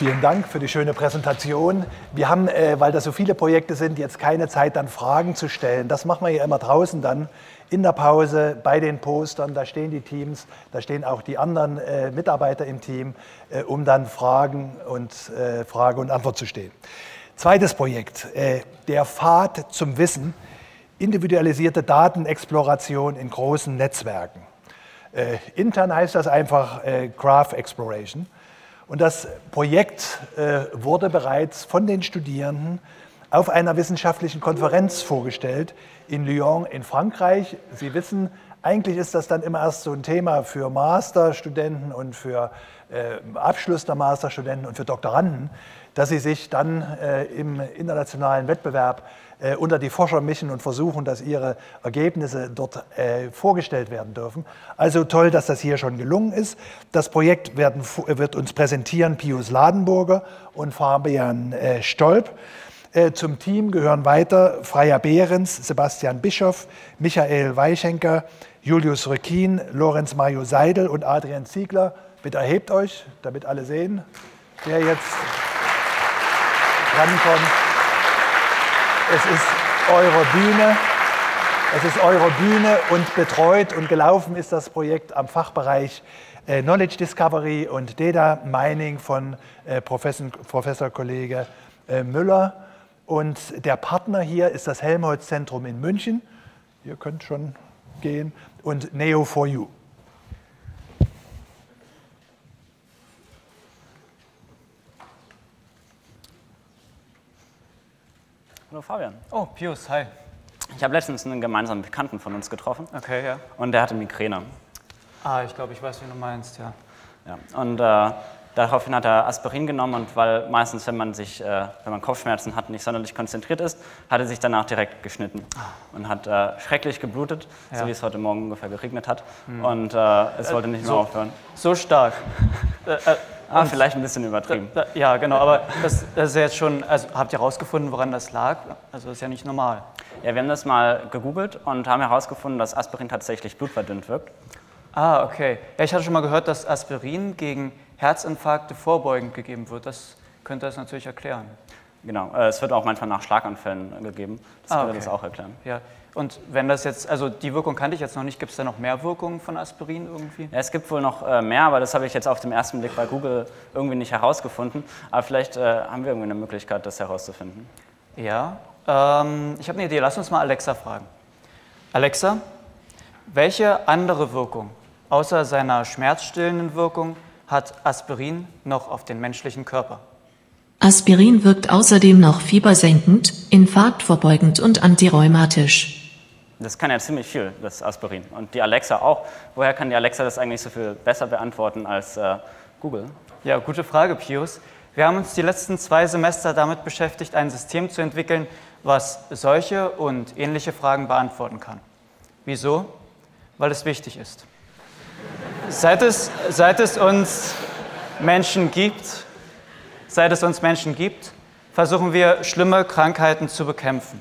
vielen Dank für die schöne Präsentation. Wir haben, äh, weil das so viele Projekte sind, jetzt keine Zeit, dann Fragen zu stellen. Das machen wir ja immer draußen dann in der Pause bei den Postern. Da stehen die Teams, da stehen auch die anderen äh, Mitarbeiter im Team, äh, um dann Fragen und äh, Frage und Antwort zu stehen. Zweites Projekt, äh, der Pfad zum Wissen, individualisierte Datenexploration in großen Netzwerken. Äh, intern heißt das einfach Graph Exploration. Und das Projekt äh, wurde bereits von den Studierenden auf einer wissenschaftlichen Konferenz vorgestellt in Lyon in Frankreich. Sie wissen, eigentlich ist das dann immer erst so ein Thema für Masterstudenten und für äh, Abschluss der Masterstudenten und für Doktoranden, dass sie sich dann äh, im internationalen Wettbewerb äh, unter die Forscher mischen und versuchen, dass ihre Ergebnisse dort äh, vorgestellt werden dürfen. Also toll, dass das hier schon gelungen ist. Das Projekt werden, wird uns präsentieren Pius Ladenburger und Fabian äh, Stolp. Äh, zum Team gehören weiter Freya Behrens, Sebastian Bischoff, Michael Weischenker, Julius Röckin, Lorenz Mario Seidel und Adrian Ziegler. Bitte erhebt euch, damit alle sehen, wer jetzt rankommt. Es ist eure Bühne. Es ist eure Bühne und betreut und gelaufen ist das Projekt am Fachbereich äh, Knowledge Discovery und Data Mining von äh, Professor, Professor Kollege äh, Müller. Und der Partner hier ist das Helmholtz-Zentrum in München. Ihr könnt schon gehen. Und Neo4U. Hallo Fabian. Oh, Pius, hi. Ich habe letztens einen gemeinsamen Bekannten von uns getroffen. Okay, ja. Und der hatte Migräne. Ah, ich glaube, ich weiß, wie du meinst, ja. Ja, und äh, daraufhin hat er Aspirin genommen und weil meistens, wenn man sich, äh, wenn man Kopfschmerzen hat, nicht sonderlich konzentriert ist, hat er sich danach direkt geschnitten ah. und hat äh, schrecklich geblutet, ja. so wie es heute Morgen ungefähr geregnet hat. Hm. Und äh, es wollte nicht mehr so, aufhören. So stark. Äh, äh, Ah, vielleicht ein bisschen übertrieben. Da, da, ja, genau, aber das, das, ist jetzt schon, also habt ihr herausgefunden, woran das lag? Also das ist ja nicht normal. Ja, wir haben das mal gegoogelt und haben herausgefunden, dass Aspirin tatsächlich blutverdünnt wirkt. Ah, okay. Ja, ich hatte schon mal gehört, dass Aspirin gegen Herzinfarkte vorbeugend gegeben wird. Das könnte das natürlich erklären. Genau, äh, es wird auch manchmal nach Schlaganfällen gegeben. Das ah, würde okay. das auch erklären. Ja. Und wenn das jetzt, also die Wirkung kannte ich jetzt noch nicht, gibt es da noch mehr Wirkungen von Aspirin irgendwie? Ja, es gibt wohl noch äh, mehr, aber das habe ich jetzt auf den ersten Blick bei Google irgendwie nicht herausgefunden. Aber vielleicht äh, haben wir irgendwie eine Möglichkeit, das herauszufinden. Ja, ähm, ich habe eine Idee. Lass uns mal Alexa fragen. Alexa, welche andere Wirkung außer seiner schmerzstillenden Wirkung hat Aspirin noch auf den menschlichen Körper? Aspirin wirkt außerdem noch fiebersenkend, infarktvorbeugend und antirheumatisch. Das kann ja ziemlich viel, das Aspirin. Und die Alexa auch. Woher kann die Alexa das eigentlich so viel besser beantworten als äh, Google? Ja, gute Frage, Pius. Wir haben uns die letzten zwei Semester damit beschäftigt, ein System zu entwickeln, was solche und ähnliche Fragen beantworten kann. Wieso? Weil es wichtig ist. Seit es, seit es uns Menschen gibt, seit es uns Menschen gibt, versuchen wir schlimme Krankheiten zu bekämpfen.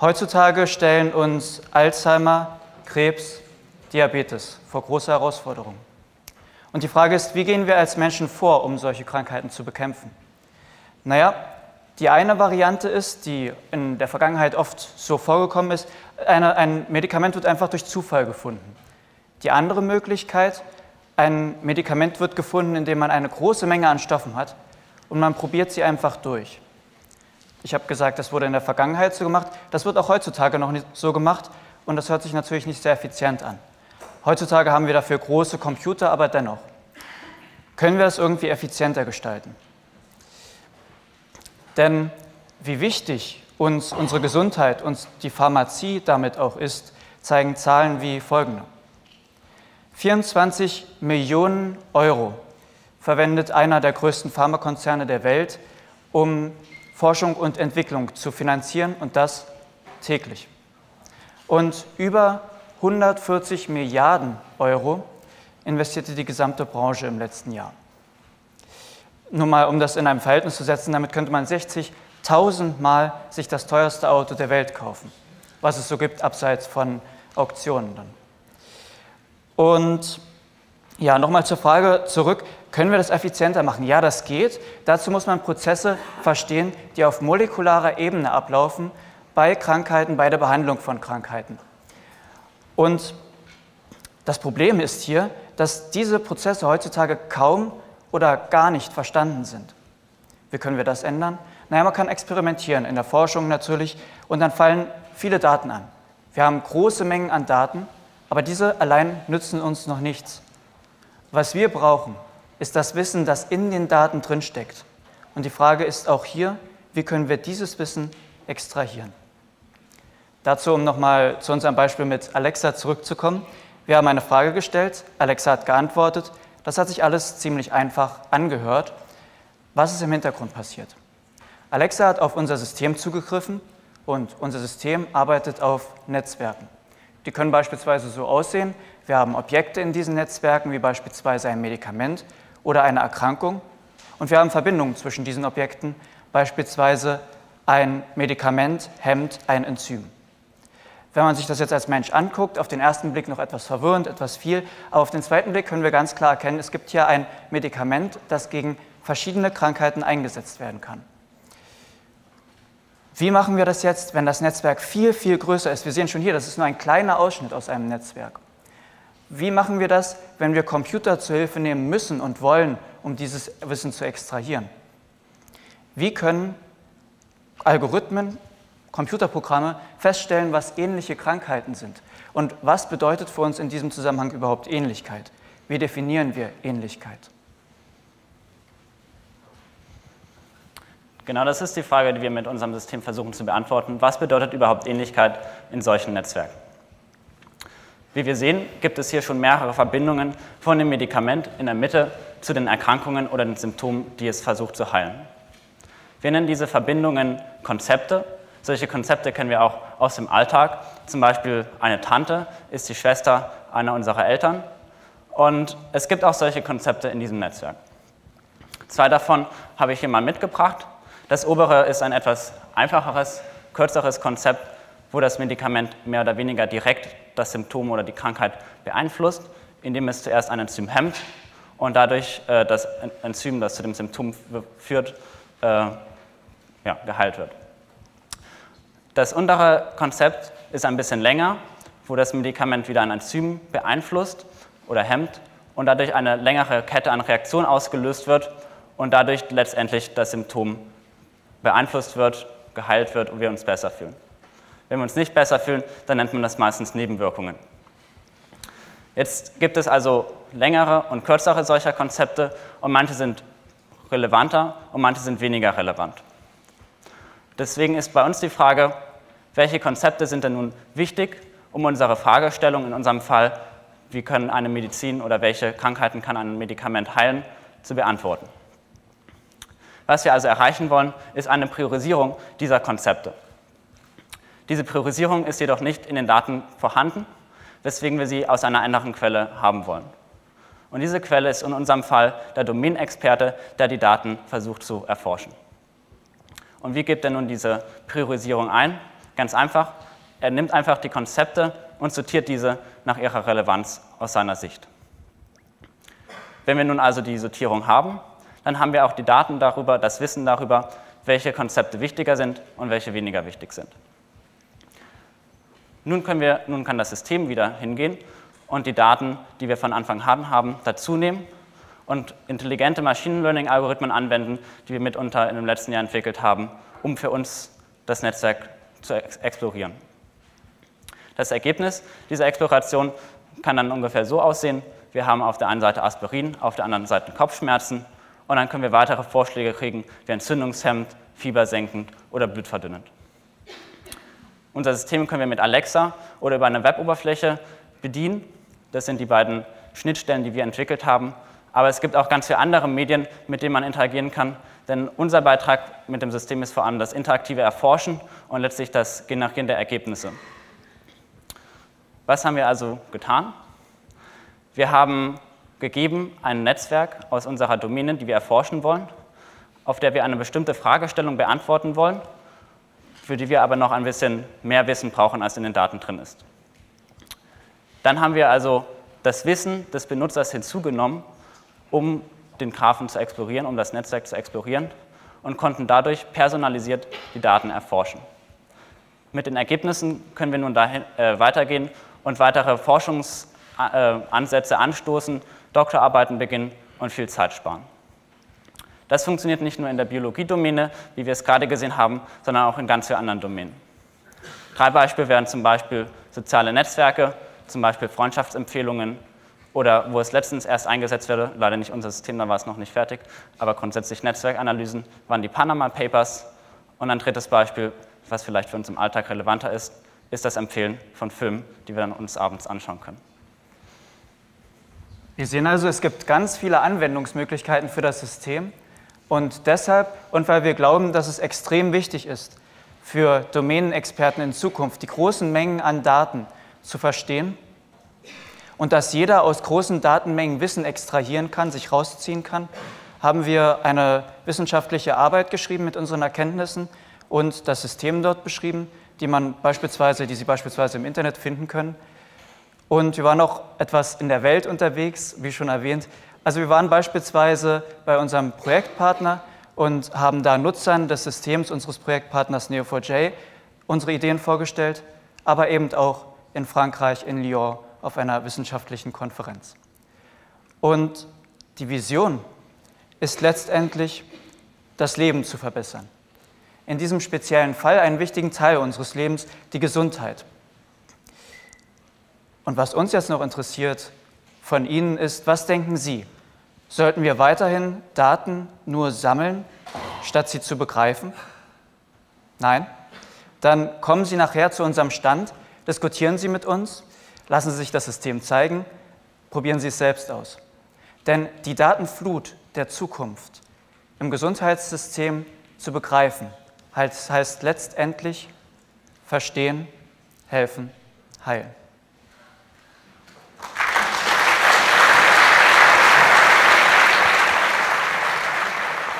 Heutzutage stellen uns Alzheimer, Krebs, Diabetes vor große Herausforderungen. Und die Frage ist, wie gehen wir als Menschen vor, um solche Krankheiten zu bekämpfen? Naja, die eine Variante ist, die in der Vergangenheit oft so vorgekommen ist, eine, ein Medikament wird einfach durch Zufall gefunden. Die andere Möglichkeit, ein Medikament wird gefunden, indem man eine große Menge an Stoffen hat und man probiert sie einfach durch. Ich habe gesagt, das wurde in der Vergangenheit so gemacht. Das wird auch heutzutage noch nicht so gemacht und das hört sich natürlich nicht sehr effizient an. Heutzutage haben wir dafür große Computer, aber dennoch. Können wir das irgendwie effizienter gestalten? Denn wie wichtig uns unsere Gesundheit, uns die Pharmazie damit auch ist, zeigen Zahlen wie folgende. 24 Millionen Euro verwendet einer der größten Pharmakonzerne der Welt, um Forschung und Entwicklung zu finanzieren und das täglich. Und über 140 Milliarden Euro investierte die gesamte Branche im letzten Jahr. Nur mal, um das in einem Verhältnis zu setzen, damit könnte man 60.000 Mal sich das teuerste Auto der Welt kaufen, was es so gibt abseits von Auktionen dann. Und Ja, nochmal zur Frage zurück, können wir das effizienter machen? Ja, das geht. Dazu muss man Prozesse verstehen, die auf molekularer Ebene ablaufen, bei Krankheiten, bei der Behandlung von Krankheiten. Und das Problem ist hier, dass diese Prozesse heutzutage kaum oder gar nicht verstanden sind. Wie können wir das ändern? Naja, man kann experimentieren, in der Forschung natürlich, und dann fallen viele Daten an. Wir haben große Mengen an Daten, aber diese allein nützen uns noch nichts. Was wir brauchen, ist das Wissen, das in den Daten drinsteckt. Und die Frage ist auch hier, wie können wir dieses Wissen extrahieren? Dazu, um nochmal zu unserem Beispiel mit Alexa zurückzukommen. Wir haben eine Frage gestellt, Alexa hat geantwortet. Das hat sich alles ziemlich einfach angehört. Was ist im Hintergrund passiert? Alexa hat auf unser System zugegriffen und unser System arbeitet auf Netzwerken. Die können beispielsweise so aussehen. Wir haben Objekte in diesen Netzwerken, wie beispielsweise ein Medikament oder eine Erkrankung. Und wir haben Verbindungen zwischen diesen Objekten, beispielsweise ein Medikament hemmt ein Enzym. Wenn man sich das jetzt als Mensch anguckt, auf den ersten Blick noch etwas verwirrend, etwas viel, aber auf den zweiten Blick können wir ganz klar erkennen, es gibt hier ein Medikament, das gegen verschiedene Krankheiten eingesetzt werden kann. Wie machen wir das jetzt, wenn das Netzwerk viel, viel größer ist? Wir sehen schon hier, das ist nur ein kleiner Ausschnitt aus einem Netzwerk. Wie machen wir das, wenn wir Computer zur Hilfe nehmen müssen und wollen, um dieses Wissen zu extrahieren? Wie können Algorithmen Computerprogramme feststellen, was ähnliche Krankheiten sind. Und was bedeutet für uns in diesem Zusammenhang überhaupt Ähnlichkeit? Wie definieren wir Ähnlichkeit? Genau das ist die Frage, die wir mit unserem System versuchen zu beantworten. Was bedeutet überhaupt Ähnlichkeit in solchen Netzwerken? Wie wir sehen, gibt es hier schon mehrere Verbindungen von dem Medikament in der Mitte zu den Erkrankungen oder den Symptomen, die es versucht zu heilen. Wir nennen diese Verbindungen Konzepte solche Konzepte kennen wir auch aus dem Alltag. Zum Beispiel eine Tante ist die Schwester einer unserer Eltern. Und es gibt auch solche Konzepte in diesem Netzwerk. Zwei davon habe ich hier mal mitgebracht. Das obere ist ein etwas einfacheres, kürzeres Konzept, wo das Medikament mehr oder weniger direkt das Symptom oder die Krankheit beeinflusst, indem es zuerst ein Enzym hemmt und dadurch äh, das Enzym, das zu dem Symptom führt, äh, ja, geheilt wird. Das untere Konzept ist ein bisschen länger, wo das Medikament wieder ein Enzym beeinflusst oder hemmt und dadurch eine längere Kette an Reaktionen ausgelöst wird und dadurch letztendlich das Symptom beeinflusst wird, geheilt wird und wir uns besser fühlen. Wenn wir uns nicht besser fühlen, dann nennt man das meistens Nebenwirkungen. Jetzt gibt es also längere und kürzere solcher Konzepte und manche sind relevanter und manche sind weniger relevant. Deswegen ist bei uns die Frage, welche Konzepte sind denn nun wichtig, um unsere Fragestellung in unserem Fall, wie können eine Medizin oder welche Krankheiten kann ein Medikament heilen, zu beantworten. Was wir also erreichen wollen, ist eine Priorisierung dieser Konzepte. Diese Priorisierung ist jedoch nicht in den Daten vorhanden, weswegen wir sie aus einer anderen Quelle haben wollen. Und diese Quelle ist in unserem Fall der Domänexperte, der die Daten versucht zu erforschen. Und wie gibt er nun diese Priorisierung ein? Ganz einfach, er nimmt einfach die Konzepte und sortiert diese nach ihrer Relevanz aus seiner Sicht. Wenn wir nun also die Sortierung haben, dann haben wir auch die Daten darüber, das Wissen darüber, welche Konzepte wichtiger sind und welche weniger wichtig sind. Nun, können wir, nun kann das System wieder hingehen und die Daten, die wir von Anfang an haben, dazu nehmen und intelligente Machine Learning-Algorithmen anwenden, die wir mitunter in dem letzten Jahr entwickelt haben, um für uns das Netzwerk zu explorieren. Das Ergebnis dieser Exploration kann dann ungefähr so aussehen. Wir haben auf der einen Seite Aspirin, auf der anderen Seite Kopfschmerzen und dann können wir weitere Vorschläge kriegen, wie entzündungshemmend, fiebersenkend oder blutverdünnend. Unser System können wir mit Alexa oder über eine Weboberfläche bedienen. Das sind die beiden Schnittstellen, die wir entwickelt haben aber es gibt auch ganz viele andere Medien, mit denen man interagieren kann. Denn unser Beitrag mit dem System ist vor allem das interaktive Erforschen und letztlich das Generieren der Ergebnisse. Was haben wir also getan? Wir haben gegeben ein Netzwerk aus unserer Domäne, die wir erforschen wollen, auf der wir eine bestimmte Fragestellung beantworten wollen, für die wir aber noch ein bisschen mehr Wissen brauchen, als in den Daten drin ist. Dann haben wir also das Wissen des Benutzers hinzugenommen, um den Graphen zu explorieren, um das Netzwerk zu explorieren und konnten dadurch personalisiert die Daten erforschen. Mit den Ergebnissen können wir nun dahin, äh, weitergehen und weitere Forschungsansätze anstoßen, Doktorarbeiten beginnen und viel Zeit sparen. Das funktioniert nicht nur in der Biologiedomäne, wie wir es gerade gesehen haben, sondern auch in ganz vielen anderen Domänen. Drei Beispiele wären zum Beispiel soziale Netzwerke, zum Beispiel Freundschaftsempfehlungen oder wo es letztens erst eingesetzt wurde, leider nicht unser System, da war es noch nicht fertig, aber grundsätzlich Netzwerkanalysen waren die Panama Papers. Und ein drittes Beispiel, was vielleicht für uns im Alltag relevanter ist, ist das Empfehlen von Filmen, die wir dann uns abends anschauen können. Wir sehen also, es gibt ganz viele Anwendungsmöglichkeiten für das System. Und deshalb, und weil wir glauben, dass es extrem wichtig ist, für Domänenexperten in Zukunft die großen Mengen an Daten zu verstehen und dass jeder aus großen Datenmengen Wissen extrahieren kann, sich rausziehen kann, haben wir eine wissenschaftliche Arbeit geschrieben mit unseren Erkenntnissen und das System dort beschrieben, die man beispielsweise, die Sie beispielsweise im Internet finden können. Und wir waren auch etwas in der Welt unterwegs, wie schon erwähnt. Also wir waren beispielsweise bei unserem Projektpartner und haben da Nutzern des Systems unseres Projektpartners Neo4j unsere Ideen vorgestellt, aber eben auch in Frankreich, in Lyon, auf einer wissenschaftlichen Konferenz. Und die Vision ist letztendlich, das Leben zu verbessern. In diesem speziellen Fall einen wichtigen Teil unseres Lebens, die Gesundheit. Und was uns jetzt noch interessiert von Ihnen ist, was denken Sie? Sollten wir weiterhin Daten nur sammeln, statt sie zu begreifen? Nein? Dann kommen Sie nachher zu unserem Stand, diskutieren Sie mit uns, lassen Sie sich das System zeigen, probieren Sie es selbst aus. Denn die Datenflut der Zukunft im Gesundheitssystem zu begreifen, heißt letztendlich verstehen, helfen, heilen.